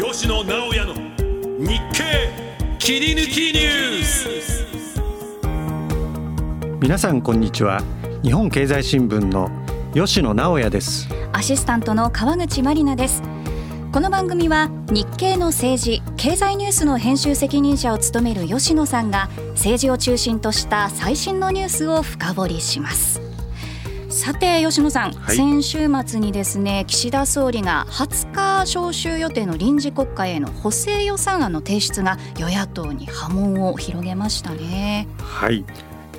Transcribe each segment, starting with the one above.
吉野直哉の日経切り抜きニュース。皆さんこんにちは。日本経済新聞の吉野直哉です。アシスタントの川口真理奈です。この番組は日経の政治経済ニュースの編集責任者を務める吉野さんが政治を中心とした最新のニュースを深掘りしますさて吉野さん、はい、先週末にですね岸田総理が20日召集予定の臨時国会への補正予算案の提出が与野党に波紋を広げましたね。はい。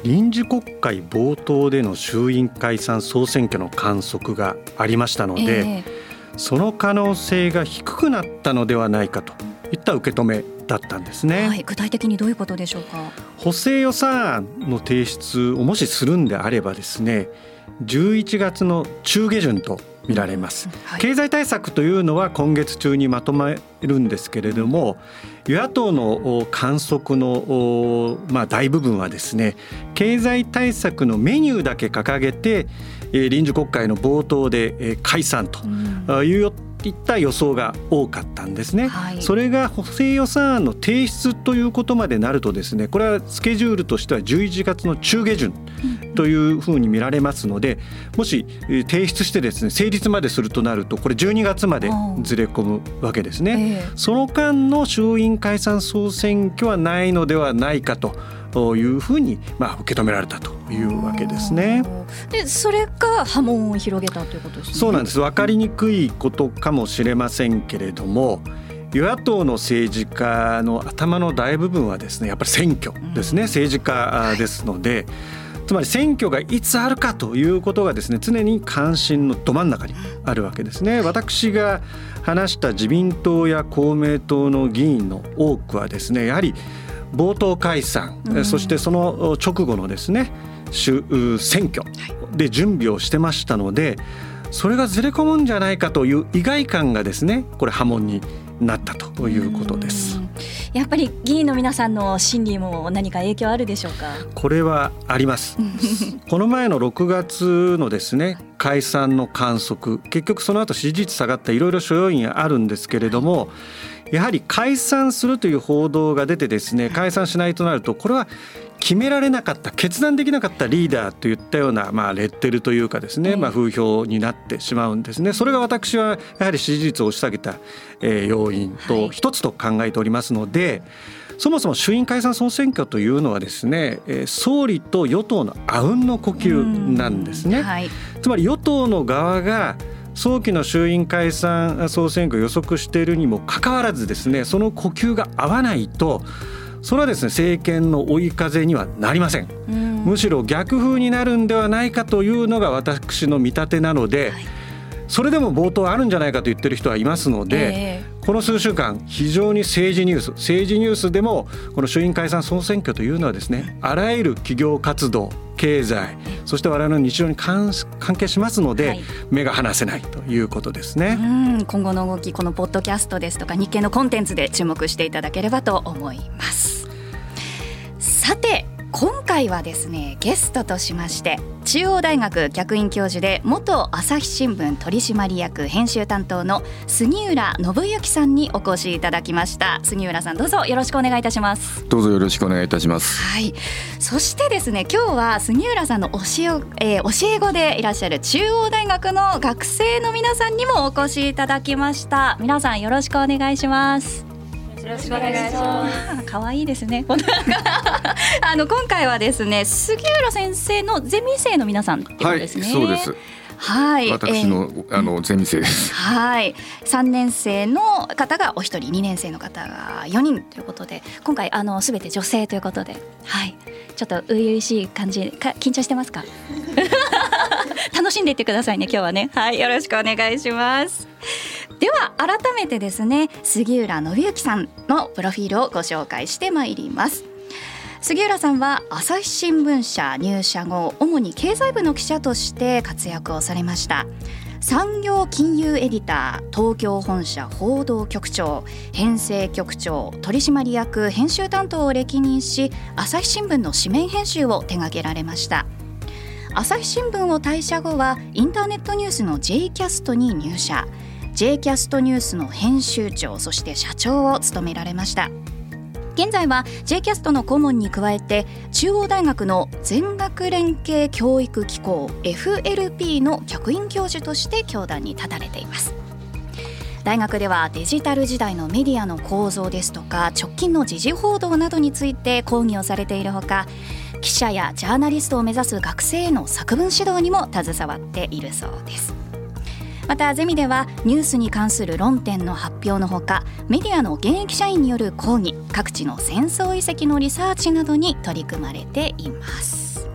臨時国会冒頭での衆院解散総選挙の観測がありましたので、えー、その可能性が低くなったのではないかといった受け止めだったんですね、はい、具体的にどういうことでしょうか？補正予算案の提出をもしするんであればですね11月の中下旬と見られます、はい、経済対策というのは今月中にまとめるんですけれども与野党の観測のまあ大部分はですね経済対策のメニューだけ掲げて臨時国会の冒頭で解散といういった予想が多かったんですね、はい、それが補正予算案の提出ということまでなるとですねこれはスケジュールとしては11月の中下旬というふうに見られますのでもし提出してですね成立までするとなるとこれ12月までずれ込むわけですね、えー、その間の衆院解散総選挙はないのではないかとというふうにまあ受け止められたというわけですね。でそれが波紋を広げたということですね。そうなんです。分かりにくいことかもしれませんけれども。与野党の政治家の頭の大部分はですねやっぱり選挙ですね、政治家ですので、はいつまり選挙がいつあるかということがですね常に関心のど真ん中にあるわけですね。私が話した自民党や公明党の議員の多くはですねやはり冒頭解散、うん、そしてその直後のですね選挙で準備をしてましたのでそれがずれ込むんじゃないかという意外感がですねこれ波紋になったということです。やっぱり議員の皆さんの心理も何か影響あるでしょうか？これはあります。この前の6月のですね解散の観測、結局その後支持率下がったいろいろ諸要因あるんですけれども、やはり解散するという報道が出てですね解散しないとなるとこれは決められなかった決断できなかったリーダーといったような、まあ、レッテルというかですね、まあ、風評になってしまうんですね。それが私はやはり支持率を押し下げた、えー、要因と一つと考えておりますので、はい、そもそも衆院解散総選挙というのはですね、えー、総理と与党のあうんの呼吸なんですね。はい、つまり与党の側が早期の衆院解散総選挙を予測しているにもかかわらずですねその呼吸が合わないとそれはですね政権の追い風にはなりません、むしろ逆風になるんではないかというのが私の見立てなので、はい、それでも冒頭あるんじゃないかと言ってる人はいますので、えー、この数週間非常に政治ニュース政治ニュースでもこの衆院解散総選挙というのはですねあらゆる企業活動経済そして我々の日常に関係しますので、はい、目が離せないということですね。今後の動きこのポッドキャストですとか日経のコンテンツで注目していただければと思います。さて今回はですねゲストとしまして中央大学客員教授で元朝日新聞取締役編集担当の杉浦信之さんにお越しいただきました。杉浦さんどうぞよろしくお願いいたします。どうぞよろしくお願いいたします。はい。そしてですね今日は杉浦さんの教え,、えー、教え子でいらっしゃる中央大学の学生の皆さんにもお越しいただきました。皆さんよろしくお願いしますよろしくお願いします。可愛いですね。あの今回はですね、杉浦先生のゼミ生の皆さんってことですね。はい、そうです。はい、私の、えー、あのゼミ生です。はい、三年生の方がお一人、二年生の方が四人ということで、今回あのすべて女性ということで、はい、ちょっと初々しい感じ、か緊張してますか？楽しんでいってくださいね今日はね。はい、よろしくお願いします。では改めてですね杉浦信之さんのプロフィールをご紹介してまいります。杉浦さんは朝日新聞社入社後主に経済部の記者として活躍をされました。産業金融エディター東京本社報道局長編成局長取締役編集担当を歴任し朝日新聞の紙面編集を手掛けられました。朝日新聞を退社後はインターネットニュースの J キャストに入社。J キャストニュースの編集長そして社長を務められました。現在は J キャストの顧問に加えて中央大学の全学連携教育機構 FLP の客員教授として教壇に立たれています。大学ではデジタル時代のメディアの構造ですとか直近の時事報道などについて講義をされているほか記者やジャーナリストを目指す学生への作文指導にも携わっているそうです。またゼミではニュースに関する論点の発表のほかメディアの現役社員による講義各地の戦争遺跡のリサーチなどに取り組まれています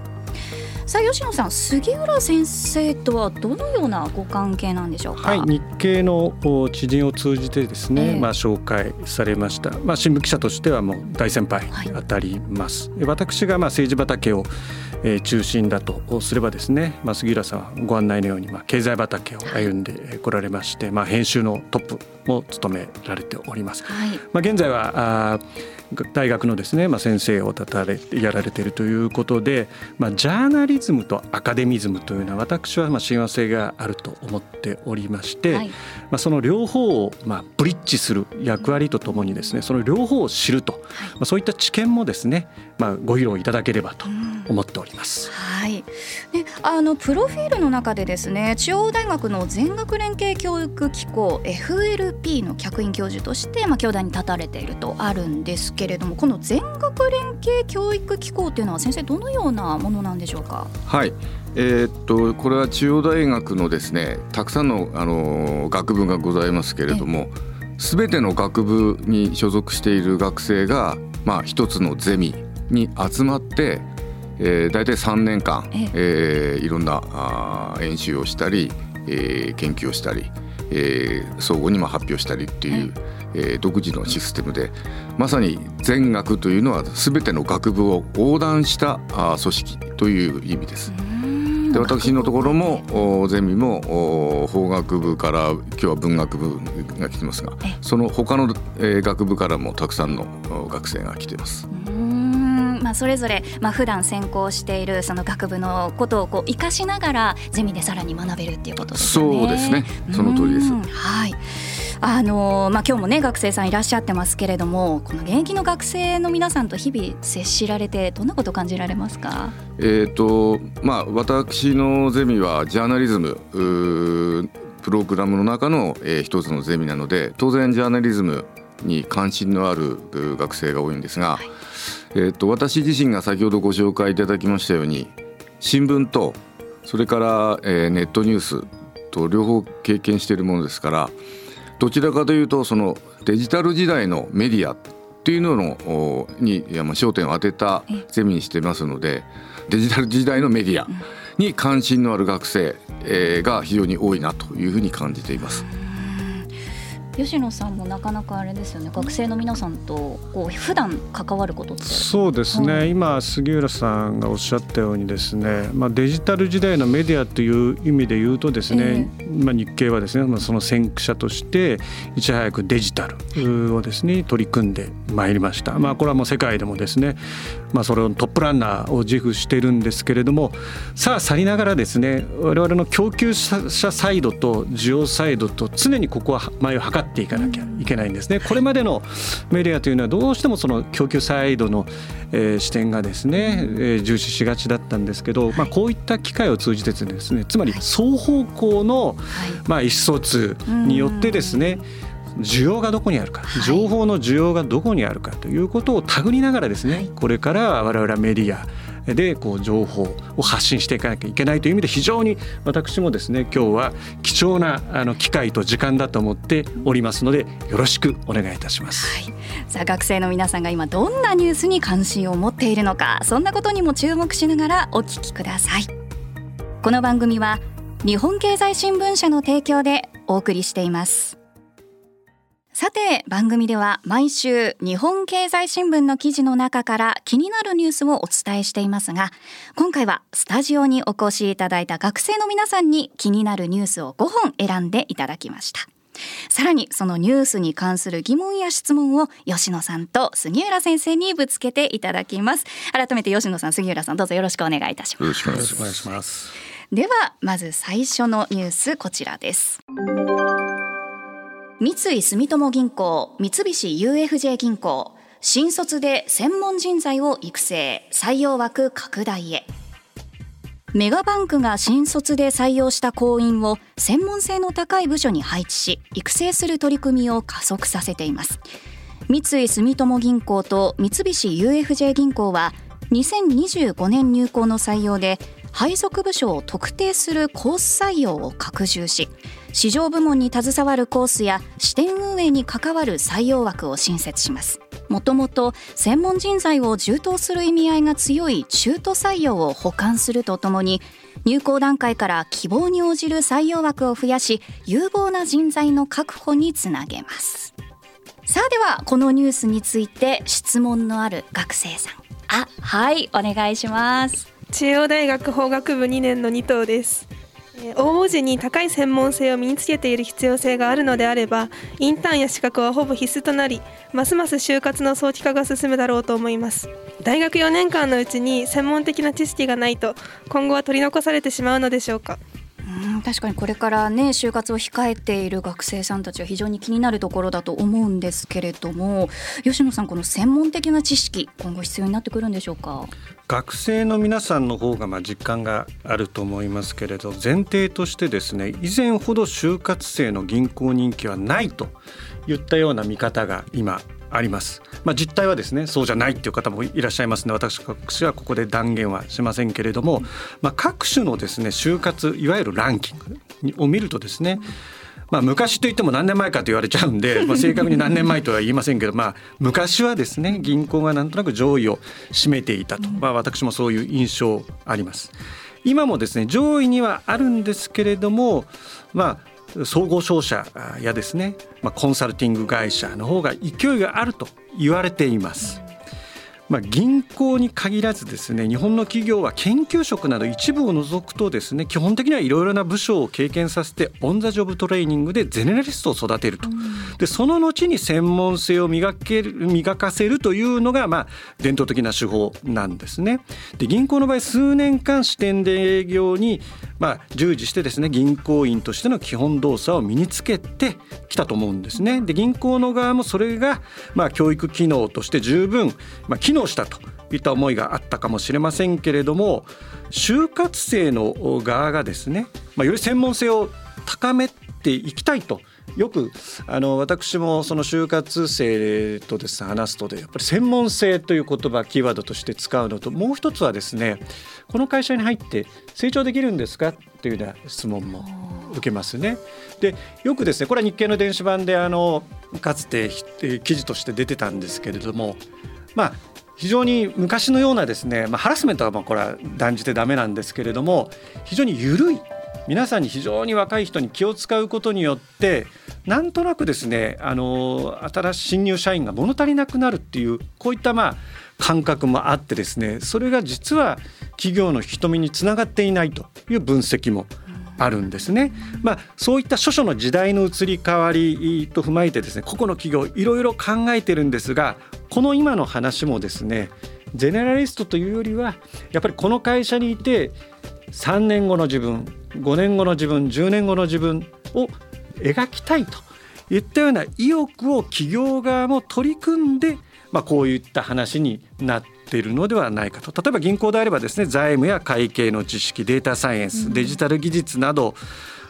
さあ吉野さん杉浦先生とはどのようなご関係なんでしょうか？はい、日系の知人を通じてですね、えー、まあ紹介されました。まあ新聞記者としてはもう大先輩にあたります。はい、私がまあ政治畑をえ中心だとすればですね、まあ、杉浦さんはご案内のように、まあ、経済畑を歩んでこられまして、まあ、編集のトップも務められております。はい、まあ、現在はあ大学のですね、まあ、先生を立たれやられているということで、まあ、ジャーナリズムとアカデミズムというのは私はまあ親和性があると思っておりまして、はい、まあ、その両方をまあブリッジする役割とともにですねその両方を知ると、まあ、そういった知見もですね、まあ、ご披露いただければと思っております。はい、であのプロフィールの中でですね中央大学の全学連携教育機構 FLP の客員教授として、まあ、教壇に立たれているとあるんですけれどもこの全学連携教育機構というのは先生どのようなものなんでしょうか？はい。えー、っとこれは中央大学のですねたくさんのあの学部がございますけれども全ての学部に所属している学生が、まあ、一つのゼミに集まってえー、大体3年間、えー、いろんなあ演習をしたり、えー、研究をしたり、えー、相互にも発表したりっていう、えー、独自のシステムでまさに全学というのは全ての学部を横断したあ組織という意味です。で私のところもゼミも法学部から今日は文学部が来てますがその他の、えー、学部からもたくさんの学生が来ています。まあ、それぞれ、まあ普段専攻しているその学部のことをこう生かしながらゼミでさらに学べるっていうことですね。そうですね。その通りです。はい。あのまあ、今日もね学生さんいらっしゃってますけれどもこの現役の学生の皆さんと日々接しられてどんなこと感じられますか、えーとまあ、私のゼミはジャーナリズムプログラムの中の、えー、一つのゼミなので当然ジャーナリズムに関心のある学生が多いんですが、はい、えーと、私自身が先ほどご紹介いただきましたように新聞とそれから、えー、ネットニュースと両方経験しているものですからどちらかというとそのデジタル時代のメディアっていうののに焦点を当てたゼミにしてますのでデジタル時代のメディアに関心のある学生が非常に多いなというふうに感じています。吉野さんもなかなかあれですよね。学生の皆さんとこう普段関わることって。そうですね、はい、今杉浦さんがおっしゃったようにですね、まあ、デジタル時代のメディアという意味で言うとですね、えー、まあ、日経はですね、まあ、その先駆者としていち早くデジタルをですね取り組んでまいりました、まあ、これはもう世界でもですね、まあ、それをトップランナーを自負してるんですけれどもさあ去りながらですね我々の供給者サイドと需要サイドと常にここは前を測っていかなきゃいけないんですね。これまでのメディアというのはどうしてもその供給サイドの、えー、視点がですね、えー、重視しがちだったんですけど、まあ、こういった機会を通じてですねつまり双方向の、まあ、意思疎通によってですね、需要がどこにあるか、情報の需要がどこにあるかということを手繰りながらですね、これから我々はメディアでこう情報を発信していかなきゃいけないという意味で非常に私もですね今日は貴重なあの機会と時間だと思っておりますのでよろしくお願いいたします。はい、さあ学生の皆さんが今どんなニュースに関心を持っているのかそんなことにも注目しながらお聞きください。この番組は日本経済新聞社の提供でお送りしています。さて番組では毎週日本経済新聞の記事の中から気になるニュースをお伝えしていますが今回はスタジオにお越しいただいた学生の皆さんに気になるニュースを5本選んでいただきました。さらにそのニュースに関する疑問や質問を吉野さんと杉浦先生にぶつけていただきます。改めて吉野さん杉浦さんどうぞよろしくお願いいたします。よろしくお願いします。ではまず最初のニュースこちらです三井住友銀行三菱 UFJ 銀行新卒で専門人材を育成採用枠拡大へ。メガバンクが新卒で採用した行員を専門性の高い部署に配置し育成する取り組みを加速させています。三井住友銀行と三菱 UFJ 銀行は2025年入行の採用で配属部署を特定するコース採用を拡充し市場部門に携わるコースや支店運営に関わる採用枠を新設します。もともと専門人材を充当する意味合いが強い中途採用を補完するとともに入校段階から希望に応じる採用枠を増やし有望な人材の確保につなげます。さあではこのニュースについて質問のある学生さん。あはいお願いします。中央大学法学部2年の2等です応募時に高い専門性を身につけている必要性があるのであればインターンや資格はほぼ必須となりますます就活の早期化が進むだろうと思います。大学4年間のうちに専門的な知識がないと今後は取り残されてしまうのでしょうか。うん確かにこれからね就活を控えている学生さんたちは非常に気になるところだと思うんですけれども吉野さんこの専門的な知識今後必要になってくるんでしょうか？学生の皆さんの方がまあ実感があると思いますけれど前提としてですね以前ほど就活生の銀行人気はないといったような見方が今あります。まあ、実態はですねそうじゃないっていう方もいらっしゃいますので私はここで断言はしませんけれども、まあ、各種のですね就活いわゆるランキングを見るとですねまあ、昔といっても何年前かと言われちゃうんで、まあ、正確に何年前とは言いませんけど、まあ、昔はですね銀行がなんとなく上位を占めていたと、まあ、私もそういう印象あります。今もですね上位にはあるんですけれども、まあ、総合商社やですね、まあ、コンサルティング会社の方が勢いがあると言われています。まあ、銀行に限らずですね日本の企業は研究職など一部を除くとですね基本的にはいろいろな部署を経験させてオン・ザ・ジョブトレーニングでゼネラリストを育てると、でその後に専門性を磨ける磨かせるというのが、まあ、伝統的な手法なんですね。で銀行の場合数年間支店で営業に、まあ、従事してですね銀行員としての基本動作を身につけてきたと思うんですね。で銀行の側もそれが、まあ、教育機能として十分、まあ、機能したといった思いがあったかもしれませんけれども就活生の側がですね、まあ、より専門性を高めていきたいとよくあの私もその就活生とです話すとでやっぱり専門性という言葉キーワードとして使うのともう一つはですねこの会社に入って成長できるんですか？っていうような質問も受けますね。でよくですねこれは日経の電子版であのかつて記事として出てたんですけれどもまあ非常に昔のようなですね、まあ、ハラスメントはまあこれは断じてダメなんですけれども非常に緩い皆さんに非常に若い人に気を使うことによってなんとなくですねあの新しい新入社員が物足りなくなるっていうこういったまあ感覚もあってですねそれが実は企業の引き止めにつながっていないという分析もあるんですね。まあ、そういった諸々の時代の移り変わりと踏まえてですね個々の企業いろいろ考えてるんですがこの今の話もですねゼネラリストというよりはやっぱりこの会社にいて3年後の自分5年後の自分10年後の自分を描きたいといったような意欲を企業側も取り組んで、まあ、こういった話になっているのではないかと例えば銀行であればですね財務や会計の知識データサイエンスデジタル技術など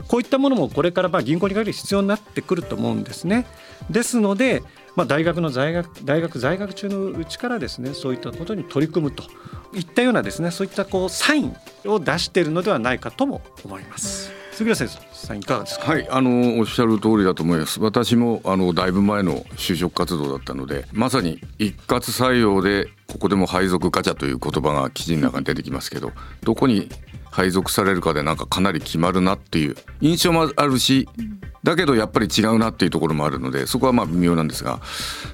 こういったものもこれからまあ銀行に限り必要になってくると思うんですね。ですのでまあ、大学の在学大学在学中のうちからですねそういったことに取り組むといったようなですねそういったこうサインを出しているのではないかとも思います。杉浦先生いかがですか？はい、あのおっしゃる通りだと思います。私もあのだいぶ前の就職活動だったので、まさに一括採用でここでも配属ガチャという言葉が記事の中に出てきますけど、どこに配属されるかでなんかかなり決まるなっていう印象もあるし、だけどやっぱり違うなっていうところもあるのでそこはまあ微妙なんですが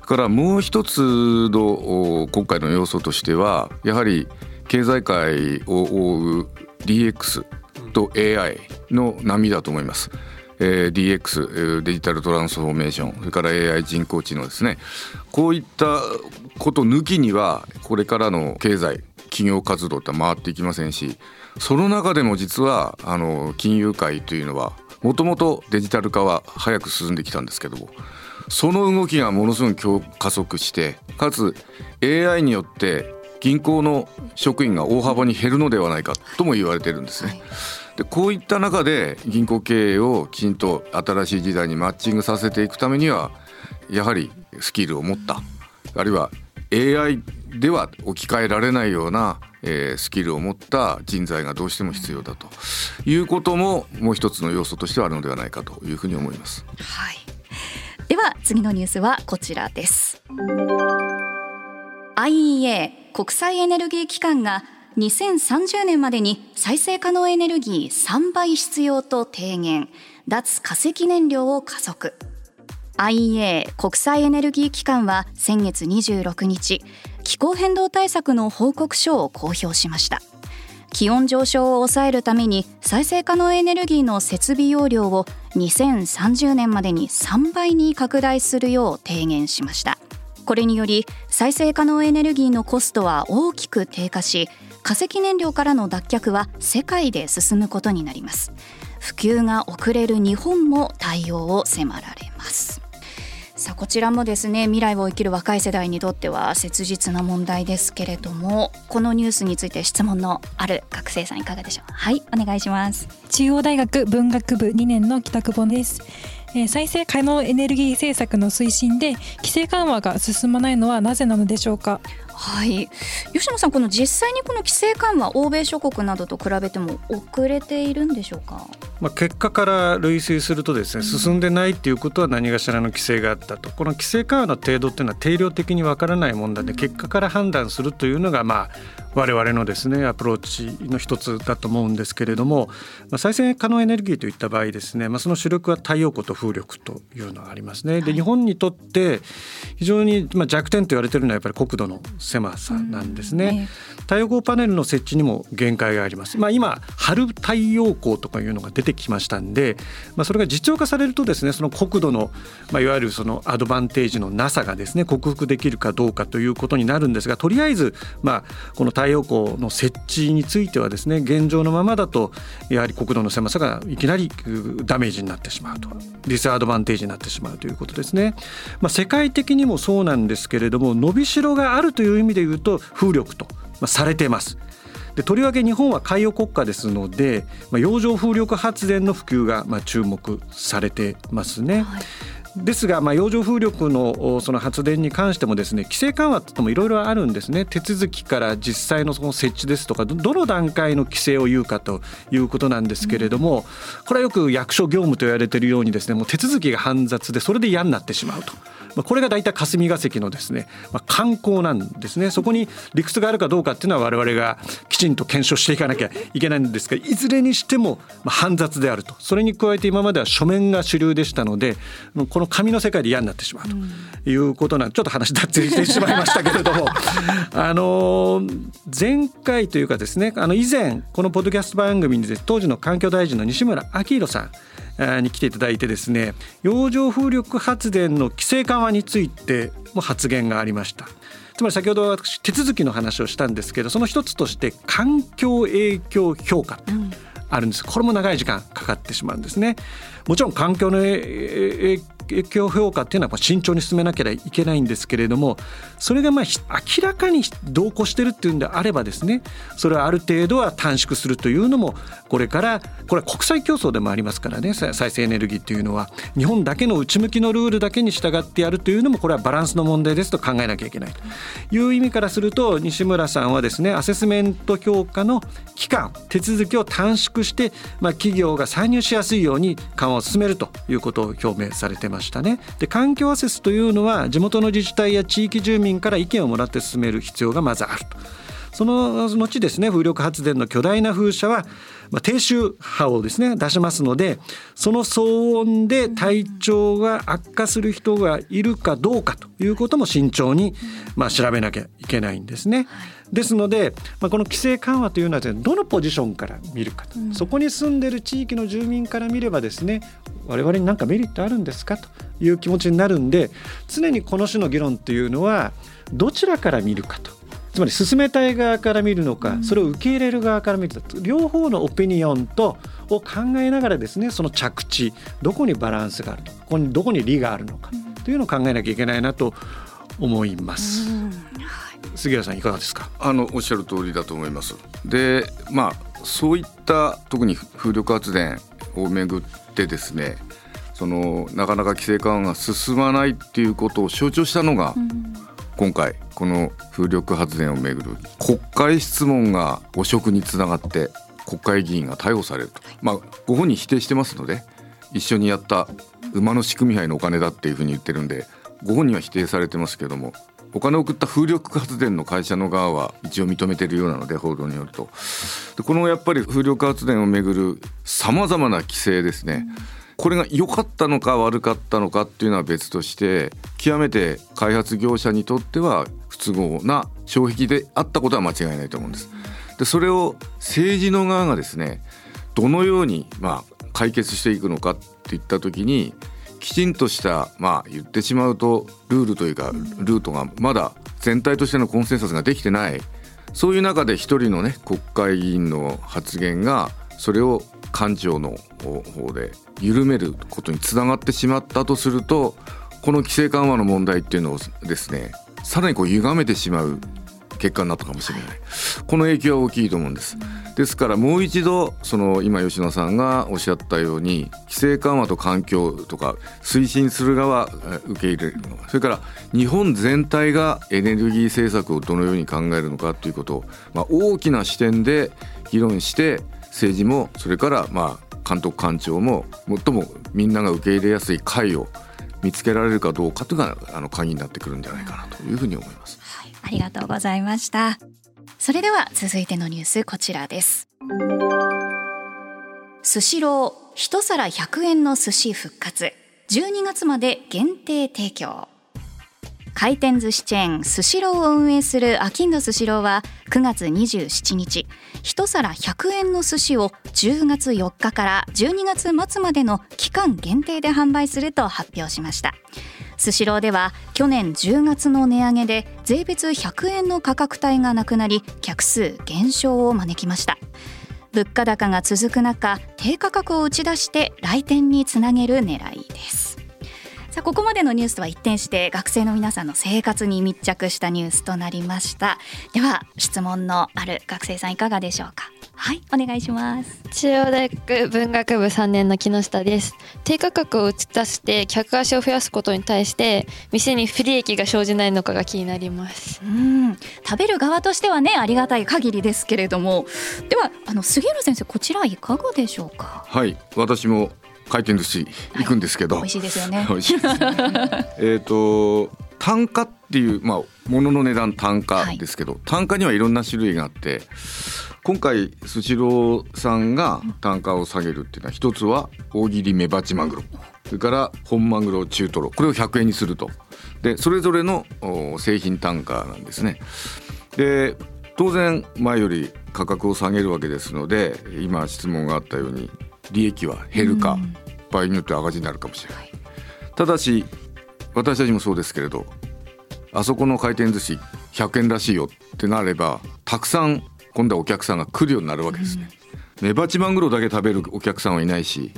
からもう一つの今回の要素としてはやはり経済界を覆う DX と AI の波だと思います。えー、DX デジタルトランスフォーメーションそれから AI 人工知能ですねこういったこと抜きにはこれからの経済企業活動って回っていきませんしその中でも実はあの金融界というのはもともとデジタル化は早く進んできたんですけどもその動きがものすごく加速してかつ AI によって銀行の職員が大幅に減るのではないかとも言われてるんですね。でこういった中で銀行経営をきちんと新しい時代にマッチングさせていくためにはやはりスキルを持ったあるいは AI では置き換えられないような、えー、スキルを持った人材がどうしても必要だということももう一つの要素としてはあるのではないかというふうに思います。はい、では次のニュースはこちらです。IEA 国際エネルギー機関が2030年までに再生可能エネルギー3倍必要と提言脱化石燃料を加速 IEA 国際エネルギー機関は先月26日気候変動対策の報告書を公表しました。気温上昇を抑えるために再生可能エネルギーの設備容量を2030年までに3倍に拡大するよう提言しました。これにより再生可能エネルギーのコストは大きく低下し化石燃料からの脱却は世界で進むことになります。普及が遅れる日本も対応を迫られます。さあこちらもですね未来を生きる若い世代にとっては切実な問題ですけれどもこのニュースについて質問のある学生さんいかがでしょう？はいお願いします。中央大学文学部2年の北久保です。え再生可能エネルギー政策の推進で規制緩和が進まないのはなぜなのでしょうか？はい。吉野さんこの実際にこの規制緩和欧米諸国などと比べても遅れているんでしょうか、まあ、結果から類推するとですね進んでないっていうことは何かしらの規制があったと。この規制緩和の程度っていうのは定量的にわからないもんだで結果から判断するというのがまあ我々のですねアプローチの一つだと思うんですけれども、まあ、再生可能エネルギーといった場合ですね、まあ、その主力は太陽光と風力というのがありますね。で日本にとって非常にまあ弱点と言われているのはやっぱり国土の狭さなんですね。太陽光パネルの設置にも限界があります。まあ、今春太陽光とかいうのが出てきましたんで、まあ、それが実用化されるとですねその国土の、まあ、いわゆるそのアドバンテージのなさがですね克服できるかどうかということになるんですがとりあえず、まあ、この太陽光の設置についてはですね現状のままだとやはり国土の狭さがいきなりダメージになってしまうとディスアドバンテージになってしまうということですね。まあ、世界的にもそうなんですけれども伸びしろがあるという意味で言うと風力と、まあ、されています。でとりわけ日本は海洋国家ですので、まあ、洋上風力発電の普及がまあ注目されてますね。はいですが、まあ、洋上風力のその発電に関してもですね規制緩和ってもいろいろあるんですね手続きから実際のその設置ですとかどの段階の規制を言うかということなんですけれどもこれはよく役所業務と言われているようにですねもう手続きが煩雑でそれで嫌になってしまうと。まあ、これが大体霞が関のですね、まあ、観光なんですね。そこに理屈があるかどうかっていうのは我々がきちんと検証していかなきゃいけないんですがいずれにしても煩雑であると。それに加えて今までは書面が主流でしたのでこの紙の世界で嫌になってしまうということなんちょっと話脱線してしまいましたけれども。あの前回というかですねあの以前このポッドキャスト番組に当時の環境大臣の西村明宏さんに来ていただいてですね洋上風力発電の規制緩和についても発言がありました。つまり先ほど私手続きの話をしたんですけどその一つとして環境影響評価。あるんです。これも長い時間かかってしまうんですね。もちろん環境の影響評価っていうのは慎重に進めなければいけないんですけれどもそれがまあ明らかに同行してるっていうんであればですねそれはある程度は短縮するというのもこれからこれは国際競争でもありますからね再生エネルギーっていうのは。日本だけの内向きのルールだけに従ってやるというのもこれはバランスの問題ですと考えなきゃいけない。という意味からすると西村さんはですねアセスメント評価の期間手続きを短縮して、まあ、企業が参入しやすいように緩和を進めるということを表明されてましたね。で環境アセスというのは地元の自治体や地域住民から意見をもらって進める必要がまずあると。その後ですね風力発電の巨大な風車は、まあ、低周波をですね出しますのでその騒音で体調が悪化する人がいるかどうかということも慎重に、まあ、調べなきゃいけないんですね。ですので、まあ、この規制緩和というのはどのポジションから見るかと、うん、そこに住んでる地域の住民から見ればですね我々に何かメリットあるんですかという気持ちになるんで常にこの種の議論っていうのはどちらから見るかとつまり進めたい側から見るのか、それを受け入れる側から見ると両方のオピニオンとを考えながらですねその着地どこにバランスがあるのかここにどこに利があるのかというのを考えなきゃいけないなと思います。杉谷さんいかがですか？あのおっしゃる通りだと思います。でまあそういった特に風力発電をめぐってですねそのなかなか規制緩和が進まないっていうことを象徴したのが、今回この風力発電をめぐる国会質問が汚職につながって国会議員が逮捕されると、まあ、ご本人否定してますので一緒にやった馬の仕組み杯のお金だっていうふうに言ってるんでご本人は否定されてますけどもお金を送った風力発電の会社の側は一応認めてるようなので報道によると。でこのやっぱり風力発電をめぐるさまざまな規制ですね、これが良かったのか悪かったのかっていうのは別として極めて開発業者にとっては不都合な障壁であったことは間違いないと思うんです。でそれを政治の側がですねどのようにまあ解決していくのかっていった時にきちんとしたまあ言ってしまうとルールというかルートがまだ全体としてのコンセンサスができてないそういう中で一人のね国会議員の発言がそれを官庁の方で緩めることにつながってしまったとするとこの規制緩和の問題っていうのをですねさらにこう歪めてしまう結果になったかもしれない、この影響は大きいと思うんです。ですからもう一度その今吉野さんがおっしゃったように規制緩和と環境とか推進する側受け入れるのそれから日本全体がエネルギー政策をどのように考えるのかということを、まあ、大きな視点で議論して政治もそれからまあ監督官庁も最もみんなが受け入れやすい会を見つけられるかどうかというのがあの鍵になってくるんじゃないかなというふうに思います。はい、ありがとうございました。それでは続いてのニュースこちらです。スシロー一皿100円の寿司復活。12月まで限定提供。回転寿司チェーンスシローを運営するアキンドスシローは9月27日。一皿100円の寿司を10月4日から12月末までの期間限定で販売すると発表しました。スシローでは去年10月の値上げで税別100円の価格帯がなくなり客数減少を招きました。物価高が続く中低価格を打ち出して来店につなげる狙いです。さあここまでのニュースとは一転して学生の皆さんの生活に密着したニュースとなりました。では質問のある学生さんいかがでしょうか？はいお願いします。中央大学文学部3年の木下です。低価格を打ち出して客足を増やすことに対して店に不利益が生じないのかが気になります。うん。食べる側としてはねありがたい限りですけれども。ではあの杉浦先生こちらいかがでしょうか？はい私も回転寿司行くんですけど、美味しいですよね。美味しいですね。えっと単価っていうまあ物の値段単価ですけど、単価にはいろんな種類があって今回スシローさんが単価を下げるっていうのは一つは大切りメバチマグロ。それから本マグロ中トロ。これを100円にすると。でそれぞれのお製品単価なんですね。で当然前より価格を下げるわけですので今質問があったように利益は減るか、場合によっては赤字になるかもしれない、ただし私たちもそうですけれどあそこの回転寿司100円らしいよってなればたくさん今度はお客さんが来るようになるわけですね、メバチマグロだけ食べるお客さんはいないし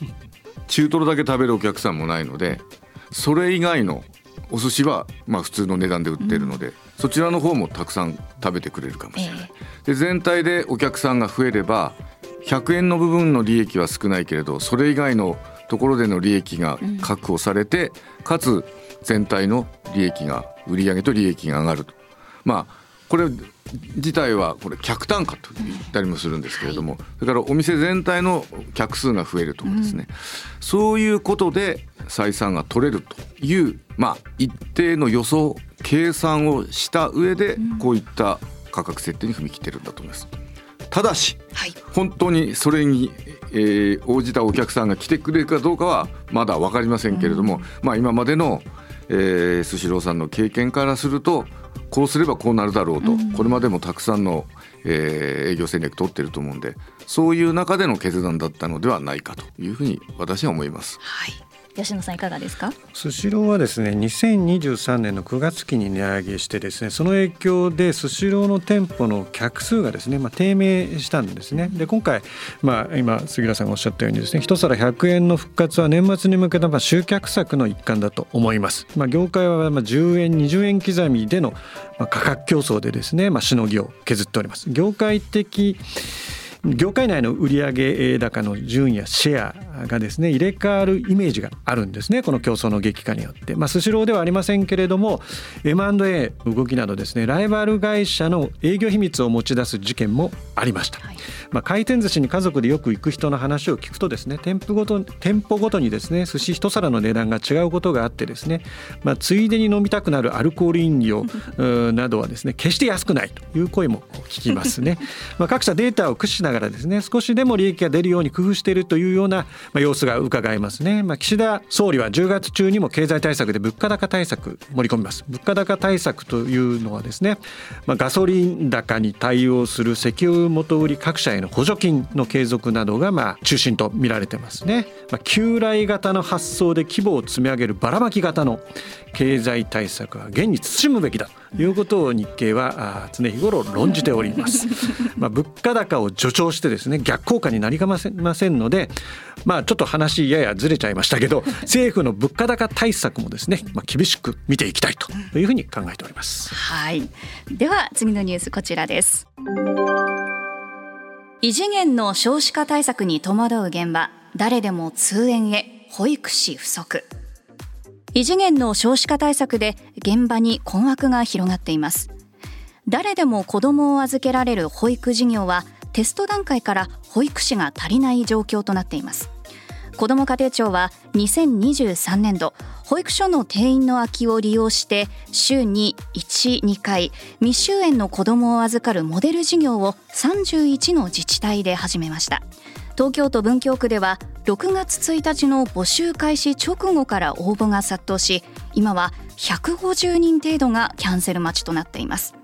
中トロだけ食べるお客さんもないのでそれ以外のお寿司はまあ普通の値段で売ってるので、そちらの方もたくさん食べてくれるかもしれない、で全体でお客さんが増えれば100円の部分の利益は少ないけれどそれ以外のところでの利益が確保されて、かつ全体の利益が売上と利益が上がるとまあこれ自体はこれ客単価と言ったりもするんですけれども、それからお店全体の客数が増えるとかですね、そういうことで採算が取れるというまあ一定の予想計算をした上でこういった価格設定に踏み切ってるんだと思います。ただし、はい。本当にそれに、えー応じたお客さんが来てくれるかどうかはまだ分かりませんけれども、まあ、今までの、えースシローさんの経験からするとこうすればこうなるだろうと、これまでもたくさんの、えー営業戦略取ってると思うんでそういう中での決断だったのではないかというふうに私は思います。はい吉野さんいかがですか？スシローはですね2023年の9月期に値上げしてですねその影響でスシローの店舗の客数がですね、まあ、低迷したんですね。で今回、まあ、今杉浦さんがおっしゃったようにですね一皿100円の復活は年末に向けたまあ集客策の一環だと思います、まあ、業界はまあ10円20円刻みでの価格競争でですね、まあ、しのぎを削っております。業界的業界内の売上高の順位やシェアがですね入れ替わるイメージがあるんですねこの競争の激化によって。まあスシローではありませんけれども M&A 動きなどですねライバル会社の営業秘密を持ち出す事件もありました、はい、まあ、回転寿司に家族でよく行く人の話を聞くとですね店舗ごと店舗ごとにですね寿司一皿の値段が違うことがあってですね、まあ、ついでに飲みたくなるアルコール飲料 などはですね決して安くないという声も聞きますね。まあ各社データを駆使しなながらですね少しでも利益が出るように工夫しているというような、まあ、様子が伺えますね、まあ、岸田総理は10月中にも経済対策で物価高対策盛り込みます。物価高対策というのはですね、まあ、ガソリン高に対応する石油元売り各社への補助金の継続などがまあ中心と見られてますね、まあ、旧来型の発想で規模を積み上げるばらまき型の経済対策は現に慎むべきだということを日経は常日頃論じております。まあ、物価高を助長してですね逆効果になりかませんので、まあ、ちょっと話ややずれちゃいましたけど 政府の物価高対策もですね、まあ、厳しく見ていきたいというふうに考えております。はい、では次のニュースこちらです。異次元の少子化対策に戸惑う現場誰でも通園へ保育士不足。異次元の少子化対策で現場に困惑が広がっています。誰でも子どもを預けられる保育事業はテスト段階から保育士が足りない状況となっています。子ども家庭庁は2023年度保育所の定員の空きを利用して週に1、2回未就園の子どもを預かるモデル事業を31の自治体で始めました。東京都文京区では6月1日の募集開始直後から応募が殺到し今は150人程度がキャンセル待ちとなっています。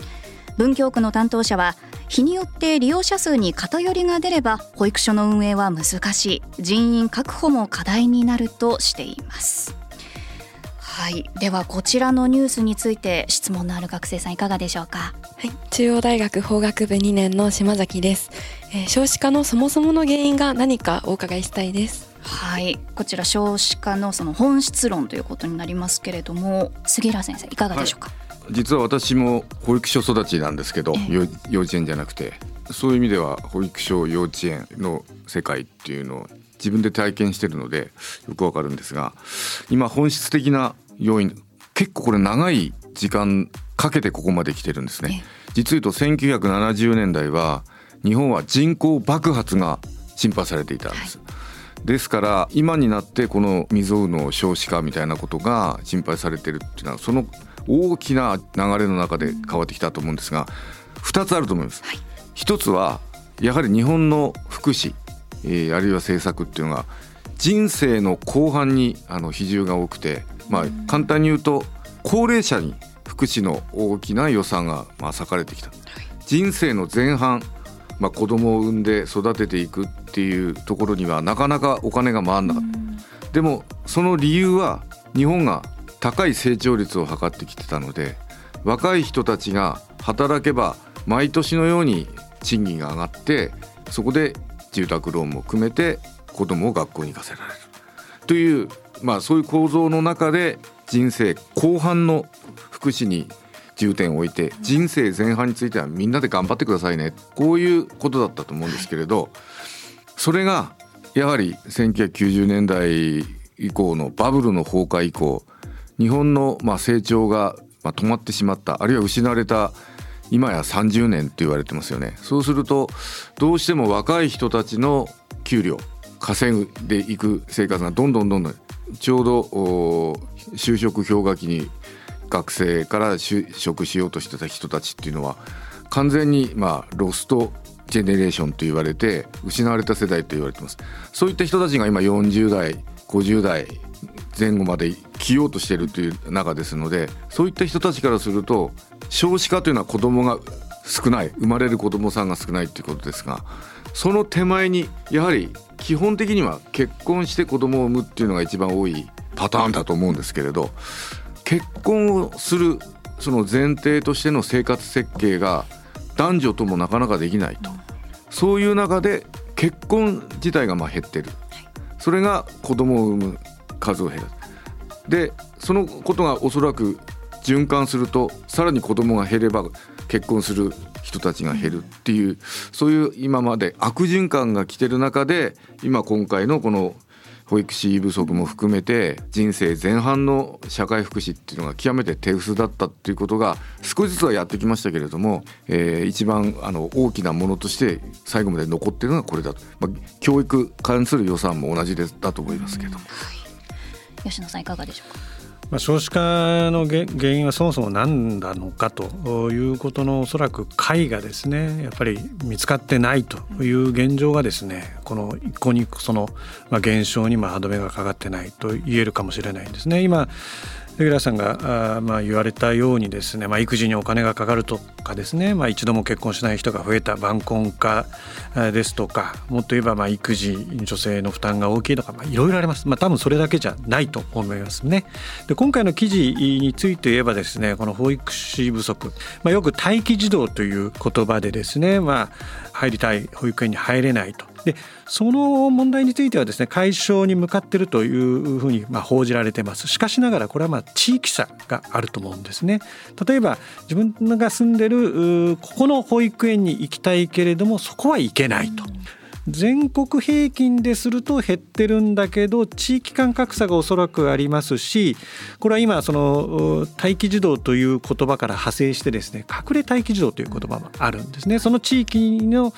文京区の担当者は日によって利用者数に偏りが出れば保育所の運営は難しい。人員確保も課題になるとしています。はい、ではこちらのニュースについて質問のある学生さんいかがでしょうか？はい、中央大学法学部2年の島崎です、えー、少子化のそもそもの原因が何かお伺いしたいです。はい、こちら少子化のその本質論ということになりますけれども、杉浦先生いかがでしょうか？はい、実は私も保育所育ちなんですけど、幼稚園じゃなくて、そういう意味では保育所幼稚園の世界っていうのを自分で体験してるのでよくわかるんですが、今本質的な要因結構これ長い時間かけてここまで来てるんですね。実言うと1970年代は日本は人口爆発が心配されていたんです、はい、ですから今になってこの未曾有の少子化みたいなことが心配されてるっていうのはその大きな流れの中で変わってきたと思うんですが2つあると思います、はい、1つはやはり日本の福祉、えー、あるいは政策っていうのが人生の後半にあの比重が多くてまあ、簡単に言うと高齢者に福祉の大きな予算がまあ割かれてきた、人生の前半、まあ、子供を産んで育てていくっていうところにはなかなかお金が回らなかった、でもその理由は日本が高い成長率を図ってきてたので若い人たちが働けば毎年のように賃金が上がってそこで住宅ローンも組めて子供を学校に行かせられる。というまあ、そういう構造の中で人生後半の福祉に重点を置いて人生前半についてはみんなで頑張ってくださいね。こういうことだったと思うんですけれどそれがやはり1990年代以降のバブルの崩壊以降日本のまあ成長がまあ止まってしまったあるいは失われた今や30年って言われてますよね。そうするとどうしても若い人たちの給料稼ぐでいく生活がどんどんどんどんちょうど就職氷河期に学生から就職しようとしてた人たちっていうのは完全にまあロストジェネレーションと言われて失われた世代と言われてます。そういった人たちが今40代50代前後まで生きようとしているという中ですのでそういった人たちからすると少子化というのは子供が少ない生まれる子供さんが少ないということですがその手前にやはり基本的には結婚して子供を産むっていうのが一番多いパターンだと思うんですけれど結婚をするその前提としての生活設計が男女ともなかなかできないと。そういう中で結婚自体がまあ減ってる。それが子供を産む。数を減るでそのことがおそらく循環するとさらに子供が減れば結婚する人たちが減るっていうそういう今まで悪循環が来てる中で今今回のこの保育士不足も含めて人生前半の社会福祉っていうのが極めて手薄だったっていうことが少しずつはやってきましたけれども、えー、一番あの大きなものとして最後まで残ってるのがこれだと、まあ、教育関する予算も同じでだと思いますけども。吉野さんいかがでしょうか？まあ、少子化の原因はそもそも何なのかということのおそらく解がですねやっぱり見つかってないという現状がですねこの一向にその、減少に歯止めがかかってないと言えるかもしれないですね。今レギュラさんがあまあ言われたようにですね、まあ、育児にお金がかかるとかですね、まあ、一度も結婚しない人が増えた晩婚化ですとかもっと言えばまあ育児女性の負担が大きいとか、いろいろあります、まあ、多分それだけじゃないと思いますね。で今回の記事について言えばですねこの保育士不足、まあ、よく待機児童という言葉でですね、まあ、入りたい保育園に入れないとでその問題についてはですね解消に向かっているというふうにま報じられてますしかしながらこれはま地域差があると思うんですね例えば自分が住んでるここの保育園に行きたいけれどもそこは行けないと。全国平均ですると減ってるんだけど地域間格差がおそらくありますしこれは今その待機児童という言葉から派生してですね隠れ待機児童という言葉もあるんですね。その地域の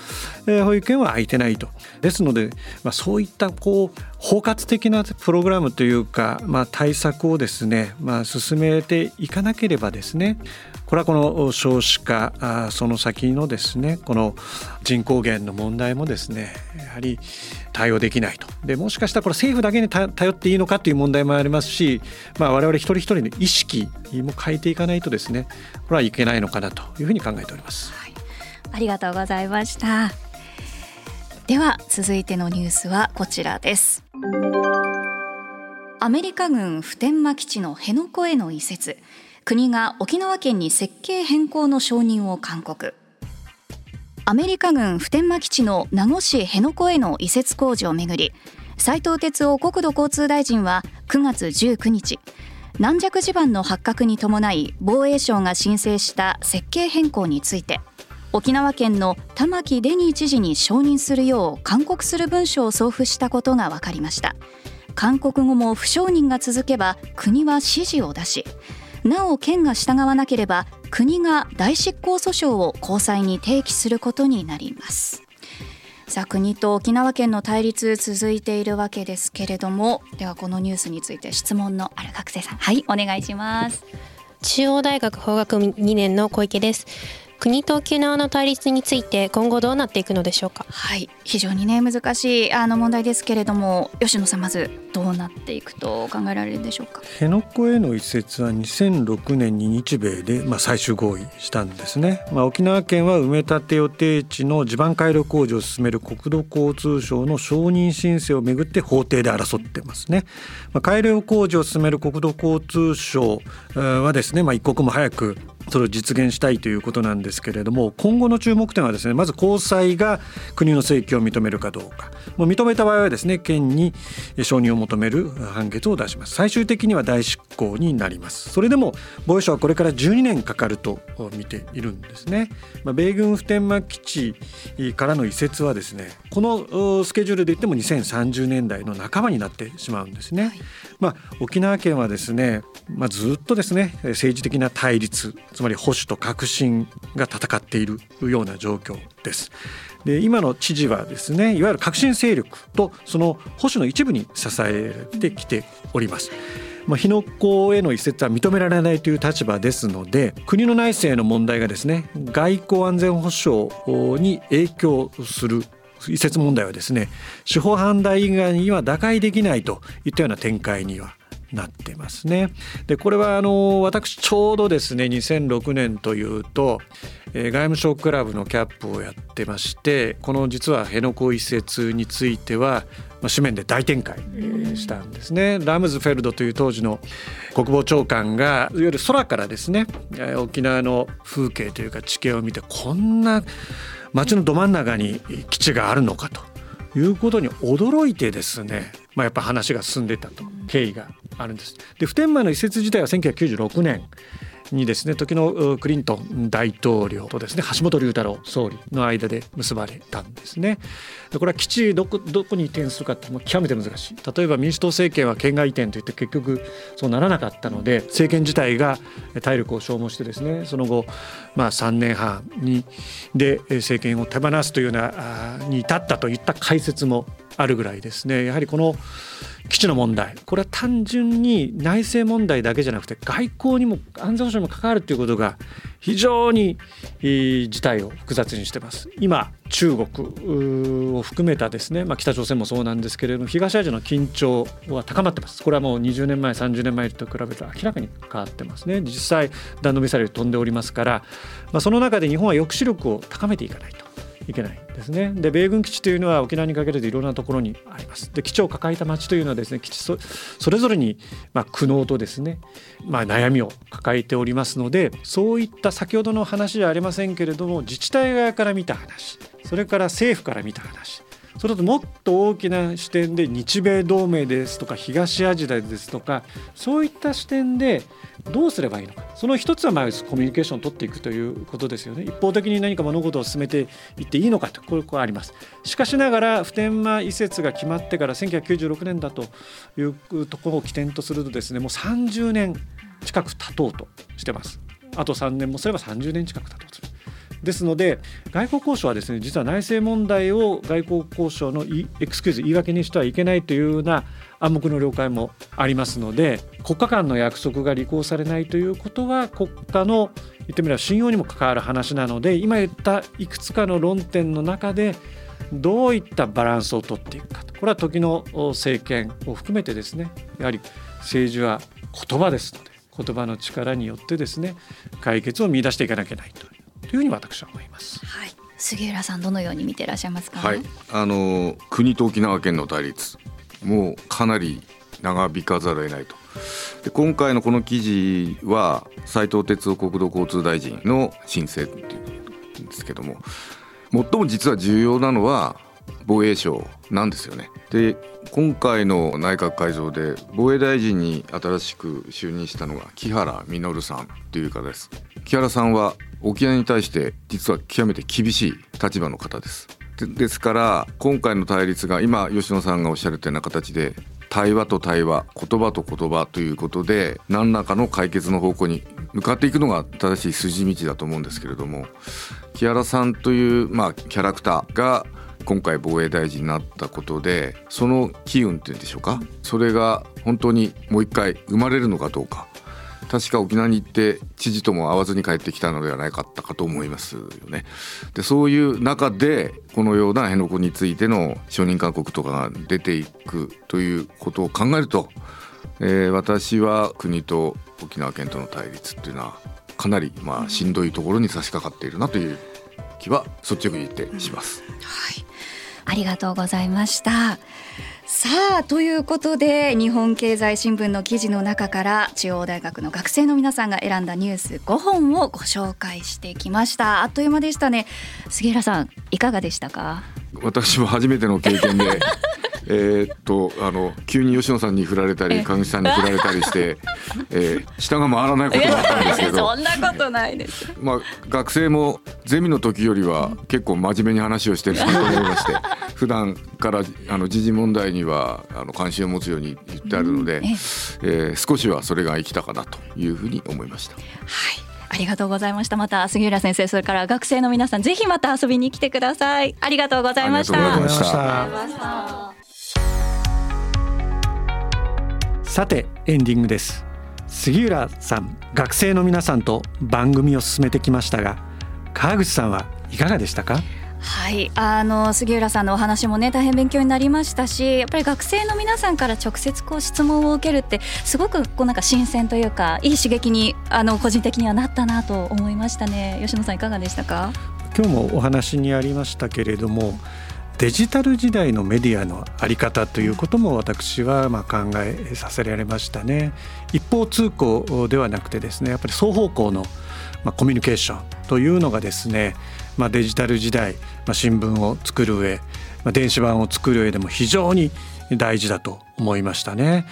保育園は空いてないと。ですので、まあ、そういったこう包括的なプログラムというか、まあ、対策をですね、まあ、進めていかなければですねこれはこの少子化その先のですねこの人口減の問題もですねやはり対応できないと。でもしかしたらこれ政府だけに頼っていいのかという問題もありますし、まあ、我々一人一人の意識も変えていかないとですねこれはいけないのかなというふうに考えております。はい、ありがとうございました。では続いてのニュースはこちらです。アメリカ軍普天間基地の辺野古への移設。国が沖縄県に設計変更の承認を勧告。アメリカ軍普天間基地の名護市辺野古への移設工事をめぐり斉藤哲夫国土交通大臣は9月19日軟弱地盤の発覚に伴い防衛省が申請した設計変更について沖縄県の玉城デニー知事に承認するよう勧告する文書を送付したことが分かりました。勧告後も不承認が続けば国は指示を出しなお県が従わなければ国が代執行訴訟を高裁に提起することになります。さあ国と沖縄県の対立続いているわけですけれどもではこのニュースについて質問のある学生さん。はいお願いします。中央大学法学2年の小池です。国と沖縄の対立について今後どうなっていくのでしょうか？はい非常にね難しいあの問題ですけれども吉野さんまずどうなっていくと考えられるでしょうか？辺野古への移設は2006年に日米で、まあ、最終合意したんですね、まあ、沖縄県は埋め立て予定地の地盤改良工事を進める国土交通省の承認申請をめぐって法廷で争ってますね、まあ、改良工事を進める国土交通省はですね、まあ、一刻も早くそれを実現したいということなんですけれども今後の注目点はですねまず高裁が国の請求を認めるかどうか。もう認めた場合はですね県に承認を求める判決を出します。最終的には代執行になります。それでも防衛省はこれから12年かかると見ているんですね、まあ、米軍普天間基地からの移設はですねこのスケジュールで言っても2030年代の半ばになってしまうんですね、はい、まあ、沖縄県はですね、まあ、ずっとですね政治的な対立つまり保守と革新が戦っているような状況です。で今の知事はですねいわゆる革新勢力とその保守の一部に支えてきております。まあ、日野港への移設は認められないという立場ですので国の内政の問題がですね外交安全保障に影響する移設問題はですね司法判断以外には打開できないといったような展開にはなってますね。でこれはあの私ちょうどですね2006年というと、えー、外務省クラブのキャップをやってましてこの実は辺野古移設についてはまあ、紙面で大展開したんですね。ラムズフェルドという当時の国防長官がいわゆる空からですね沖縄の風景というか地形を見てこんな街のど真ん中に基地があるのかということに驚いてですね、まあ、やっぱ話が進んでいったと経緯があるんです。で普天間の移設自体は1996年にですね時のクリントン大統領とですね橋本龍太郎総理の間で結ばれたんですね。これは基地どこどこに移転するかってもう極めて難しい例えば民主党政権は県外移転といって結局そうならなかったので政権自体が体力を消耗してですねその後、まあ、3年半にで政権を手放すというようなに至ったといった解説もあるぐらいですねやはりこの基地の問題。これは単純に内政問題だけじゃなくて外交にも安全保障にも関わるということが非常に事態を複雑にしてます。今中国を含めたですね、まあ、北朝鮮もそうなんですけれども東アジアの緊張は高まってます。これはもう20年前30年前と比べると明らかに変わってますね。実際弾道ミサイル飛んでおりますから、まあ、その中で日本は抑止力を高めていかないと。いけないですね。で米軍基地というのは沖縄にかけるといろんなところにあります。で基地を抱えた町というのはですね基地それぞれにまあ苦悩とですね、まあ、悩みを抱えておりますのでそういった先ほどの話じゃありませんけれども自治体側から見た話それから政府から見た話それともっと大きな視点で日米同盟ですとか東アジアですとかそういった視点でどうすればいいのか。その一つはまあコミュニケーションを取っていくということですよね。一方的に何か物事を進めていっていいのかとこれはあります。しかしながら普天間移設が決まってから1996年だというところを起点とするとですねもう30年近く経とうとしてます。あと3年もすれば30年近く経とうとする。ですので外交交渉はですね実は内政問題を外交交渉のエクスキューズ言い訳にしてはいけないというような暗黙の了解もありますので国家間の約束が履行されないということは国家の言ってみれば信用にも関わる話なので今言ったいくつかの論点の中でどういったバランスをとっていくかこれは時の政権を含めてですねやはり政治は言葉ですので言葉の力によってですね解決を見出していかなきゃいけないと。というふうに私は思います。はい、杉浦さんどのように見ていらっしゃいますか、はい、あの国と沖縄県の対立もうかなり長引かざるを得ないと。で今回のこの記事は斉藤哲夫国土交通大臣の申請っていうんですけども最も実は重要なのは防衛省なんですよね。で今回の内閣改造で防衛大臣に新しく就任したのが木原稔さんという方です。木原さんは沖縄に対して実は極めて厳しい立場の方です。ですから今回の対立が今吉野さんがおっしゃるような形で対話と対話言葉と言葉ということで何らかの解決の方向に向かっていくのが正しい筋道だと思うんですけれども木原さんという、まあ、キャラクターが今回防衛大臣になったことでその機運っていうんでしょうか？それが本当にもう一回生まれるのかどうか確か沖縄に行って知事とも会わずに帰ってきたのではないかったかと思いますよね。でそういう中でこのような辺野古についての承認勧告とかが出ていくということを考えると、えー、私は国と沖縄県との対立っていうのはかなりまあしんどいところに差し掛かっているなという気は率直に言ってします。うん、はいありがとうございました。さあということで日本経済新聞の記事の中から中央大学の学生の皆さんが選んだニュース5本をご紹介してきました。あっという間でしたね。杉浦さんいかがでしたか？私も初めての経験で。えっとあの急に吉野さんに振られたり川口さんに振られたりして、えー、下が回らないことがあったんですけどそんなことないですまあ学生もゼミの時よりは結構真面目に話をしてるなと思いまして 普段からあの時事問題にはあの関心を持つように言ってあるので、うん、ええー、少しはそれが生きたかなというふうに思いました。はいありがとうございました。また杉浦先生、それから学生の皆さん、ぜひまた遊びに来てください。ありがとうございました。ありがとうございました。さてエンディングです。杉浦さん学生の皆さんと番組を進めてきましたが川口さんはいかがでしたか？はい、あの杉浦さんのお話もね大変勉強になりましたしやっぱり学生の皆さんから直接こう質問を受けるってすごくこうなんか新鮮というかいい刺激にあの個人的にはなったなと思いましたね。吉野さんいかがでしたか？今日もお話にありましたけれどもデジタル時代のメディアの在り方ということも私はま考えさせられましたね一方通行ではなくてですねやっぱり双方向のまコミュニケーションというのがですねまあデジタル時代まあ新聞を作る上まあ電子版を作る上でも非常に大事だと思いましたね。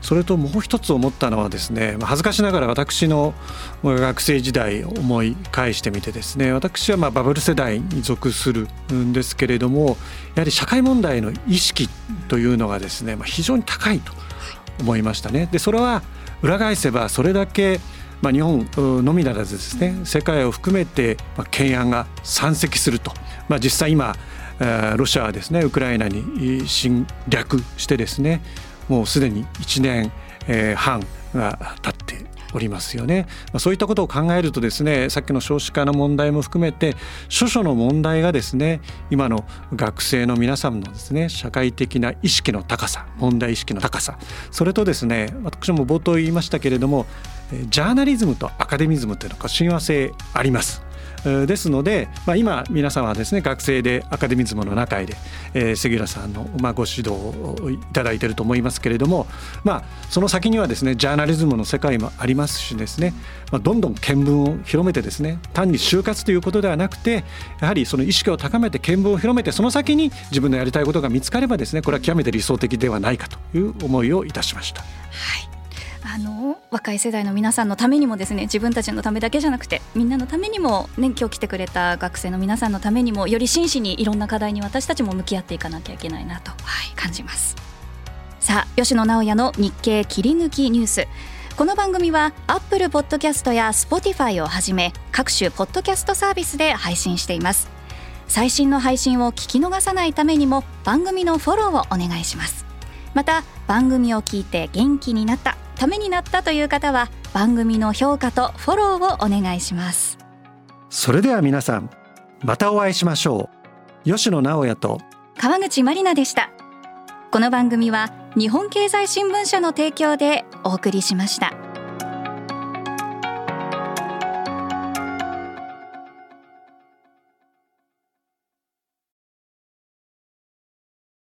それともう一つ思ったのはですね恥ずかしながら私の学生時代を思い返してみてですね私はまバブル世代に属するんですけれどもやはり社会問題の意識というのがですね非常に高いと思いましたね。でそれは裏返せばそれだけま、日本のみならずですね世界を含めて懸案が山積すると、まあ、実際今ロシアはですねウクライナに侵略してですねもうすでに1年え半が経っておりますよね。まあそういったことを考えるとですねさっきの少子化の問題も含めて諸々の問題がですね今の学生の皆さんのですね社会的な意識の高さ問題意識の高さそれとですね私も冒頭言いましたけれどもジャーナリズムとアカデミズムというのが親和性あります。ですので、まあ、今皆さんはですね学生でアカデミズムの中で、えー杉浦さんの、まあ、ご指導をいただいていると思いますけれども、まあ、その先にはですねジャーナリズムの世界もありますしですね、まあ、どんどん見聞を広めてですね単に就活ということではなくてやはりその意識を高めて見聞を広めてその先に自分のやりたいことが見つかればですねこれは極めて理想的ではないかという思いをいたしました。あの若い世代の皆さんのためにもですね自分たちのためだけじゃなくてみんなのためにも、ね、今日来てくれた学生の皆さんのためにもより真摯にいろんな課題に私たちも向き合っていかなきゃいけないなと、はい、感じます。さあ吉野直也の日経切り抜きニュース。この番組はアップルポッドキャストや Spotify をはじめ各種ポッドキャストサービスで配信しています。最新の配信を聞き逃さないためにも番組のフォローをお願いします。また番組を聞いて元気になったためになったという方は番組の評価とフォローをお願いします。それでは皆さんまたお会いしましょう。吉野直也と川口まりなでした。この番組は日本経済新聞社の提供でお送りしました